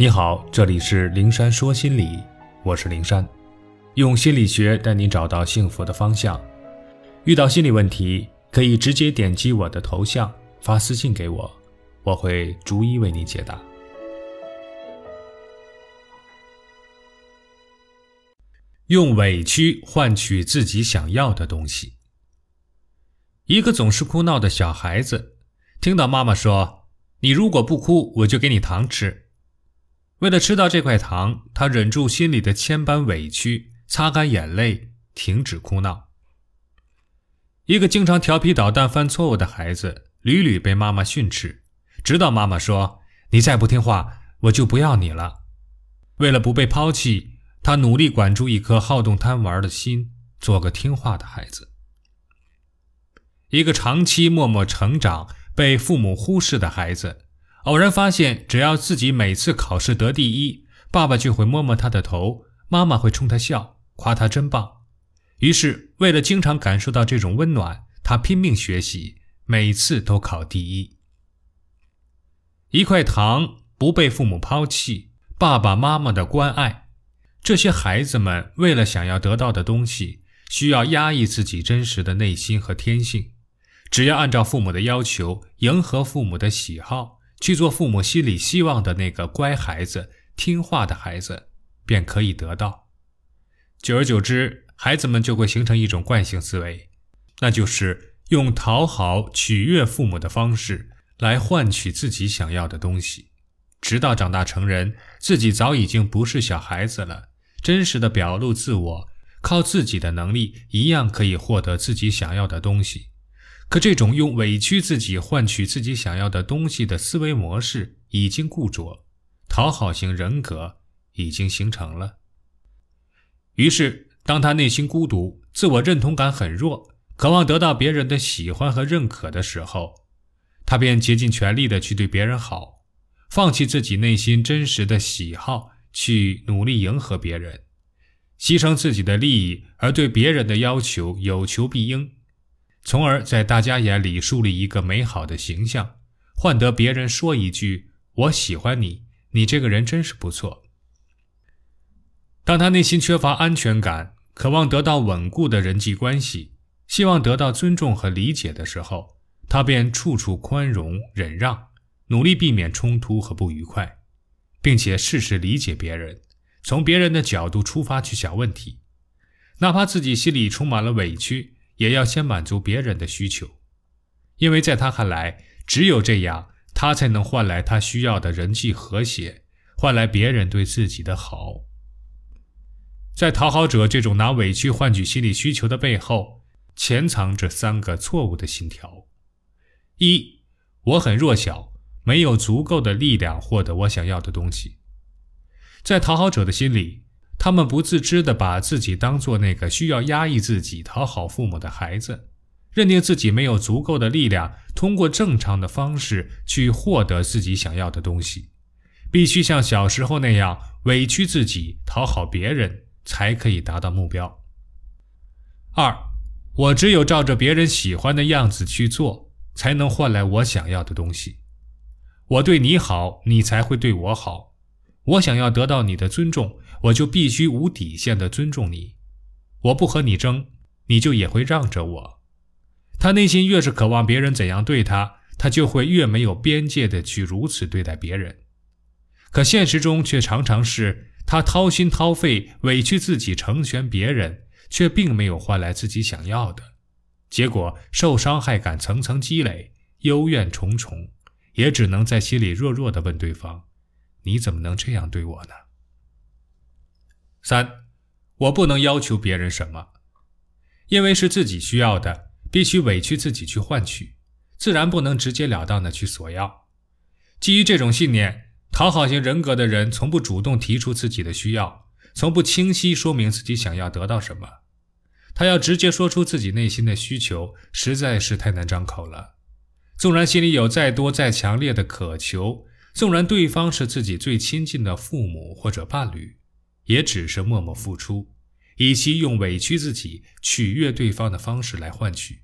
你好，这里是灵山说心理，我是灵山，用心理学带你找到幸福的方向。遇到心理问题，可以直接点击我的头像发私信给我，我会逐一为你解答。用委屈换取自己想要的东西。一个总是哭闹的小孩子，听到妈妈说：“你如果不哭，我就给你糖吃。”为了吃到这块糖，他忍住心里的千般委屈，擦干眼泪，停止哭闹。一个经常调皮捣蛋、犯错误的孩子，屡屡被妈妈训斥，直到妈妈说：“你再不听话，我就不要你了。”为了不被抛弃，他努力管住一颗好动贪玩的心，做个听话的孩子。一个长期默默成长、被父母忽视的孩子。偶然发现，只要自己每次考试得第一，爸爸就会摸摸他的头，妈妈会冲他笑，夸他真棒。于是，为了经常感受到这种温暖，他拼命学习，每次都考第一。一块糖不被父母抛弃，爸爸妈妈的关爱，这些孩子们为了想要得到的东西，需要压抑自己真实的内心和天性，只要按照父母的要求，迎合父母的喜好。去做父母心里希望的那个乖孩子、听话的孩子，便可以得到。久而久之，孩子们就会形成一种惯性思维，那就是用讨好、取悦父母的方式来换取自己想要的东西。直到长大成人，自己早已经不是小孩子了，真实的表露自我，靠自己的能力，一样可以获得自己想要的东西。可这种用委屈自己换取自己想要的东西的思维模式已经固着，讨好型人格已经形成了。于是，当他内心孤独、自我认同感很弱、渴望得到别人的喜欢和认可的时候，他便竭尽全力的去对别人好，放弃自己内心真实的喜好，去努力迎合别人，牺牲自己的利益，而对别人的要求有求必应。从而在大家眼里树立一个美好的形象，换得别人说一句“我喜欢你，你这个人真是不错”。当他内心缺乏安全感，渴望得到稳固的人际关系，希望得到尊重和理解的时候，他便处处宽容忍让，努力避免冲突和不愉快，并且事事理解别人，从别人的角度出发去想问题，哪怕自己心里充满了委屈。也要先满足别人的需求，因为在他看来，只有这样，他才能换来他需要的人际和谐，换来别人对自己的好。在讨好者这种拿委屈换取心理需求的背后，潜藏着三个错误的信条：一，我很弱小，没有足够的力量获得我想要的东西。在讨好者的心里。他们不自知地把自己当做那个需要压抑自己、讨好父母的孩子，认定自己没有足够的力量通过正常的方式去获得自己想要的东西，必须像小时候那样委屈自己、讨好别人才可以达到目标。二，我只有照着别人喜欢的样子去做，才能换来我想要的东西。我对你好，你才会对我好。我想要得到你的尊重。我就必须无底线的尊重你，我不和你争，你就也会让着我。他内心越是渴望别人怎样对他，他就会越没有边界的去如此对待别人。可现实中却常常是他掏心掏肺委屈自己成全别人，却并没有换来自己想要的，结果受伤害感层层积累，忧怨重重，也只能在心里弱弱的问对方：“你怎么能这样对我呢？”三，我不能要求别人什么，因为是自己需要的，必须委屈自己去换取，自然不能直截了当的去索要。基于这种信念，讨好型人格的人从不主动提出自己的需要，从不清晰说明自己想要得到什么。他要直接说出自己内心的需求，实在是太难张口了。纵然心里有再多再强烈的渴求，纵然对方是自己最亲近的父母或者伴侣。也只是默默付出，以其用委屈自己取悦对方的方式来换取，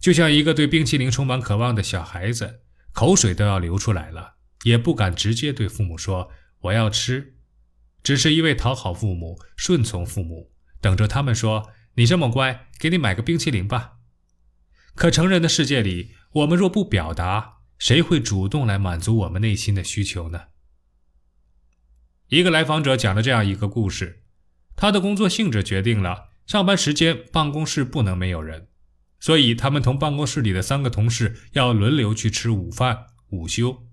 就像一个对冰淇淋充满渴望的小孩子，口水都要流出来了，也不敢直接对父母说“我要吃”，只是一味讨好父母、顺从父母，等着他们说“你这么乖，给你买个冰淇淋吧”。可成人的世界里，我们若不表达，谁会主动来满足我们内心的需求呢？一个来访者讲了这样一个故事：他的工作性质决定了上班时间办公室不能没有人，所以他们同办公室里的三个同事要轮流去吃午饭、午休。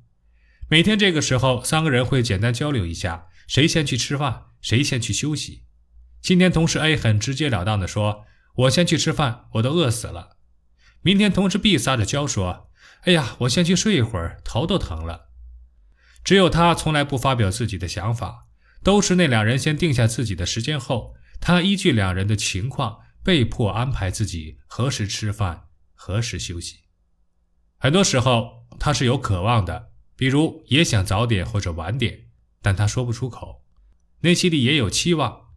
每天这个时候，三个人会简单交流一下，谁先去吃饭，谁先去休息。今天同事 A 很直截了当地说：“我先去吃饭，我都饿死了。”明天，同事 B 撒着娇说：“哎呀，我先去睡一会儿，头都疼了。”只有他从来不发表自己的想法，都是那两人先定下自己的时间后，他依据两人的情况被迫安排自己何时吃饭，何时休息。很多时候，他是有渴望的，比如也想早点或者晚点，但他说不出口。内心里也有期望，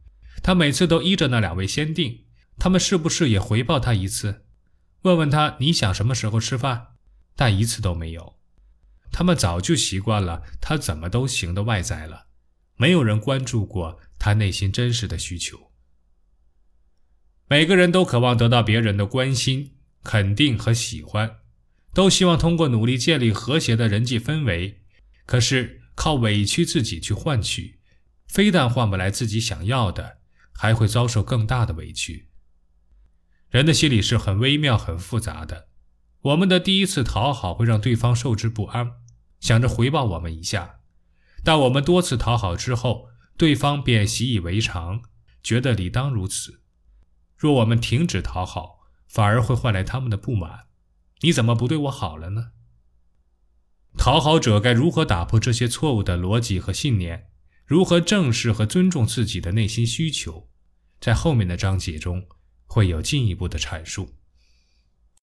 他每次都依着那两位先定，他们是不是也回报他一次？问问他你想什么时候吃饭，但一次都没有。他们早就习惯了他怎么都行的外在了，没有人关注过他内心真实的需求。每个人都渴望得到别人的关心、肯定和喜欢，都希望通过努力建立和谐的人际氛围。可是靠委屈自己去换取，非但换不来自己想要的，还会遭受更大的委屈。人的心理是很微妙、很复杂的。我们的第一次讨好会让对方受之不安，想着回报我们一下；但我们多次讨好之后，对方便习以为常，觉得理当如此。若我们停止讨好，反而会换来他们的不满：你怎么不对我好了呢？讨好者该如何打破这些错误的逻辑和信念？如何正视和尊重自己的内心需求？在后面的章节中。会有进一步的阐述。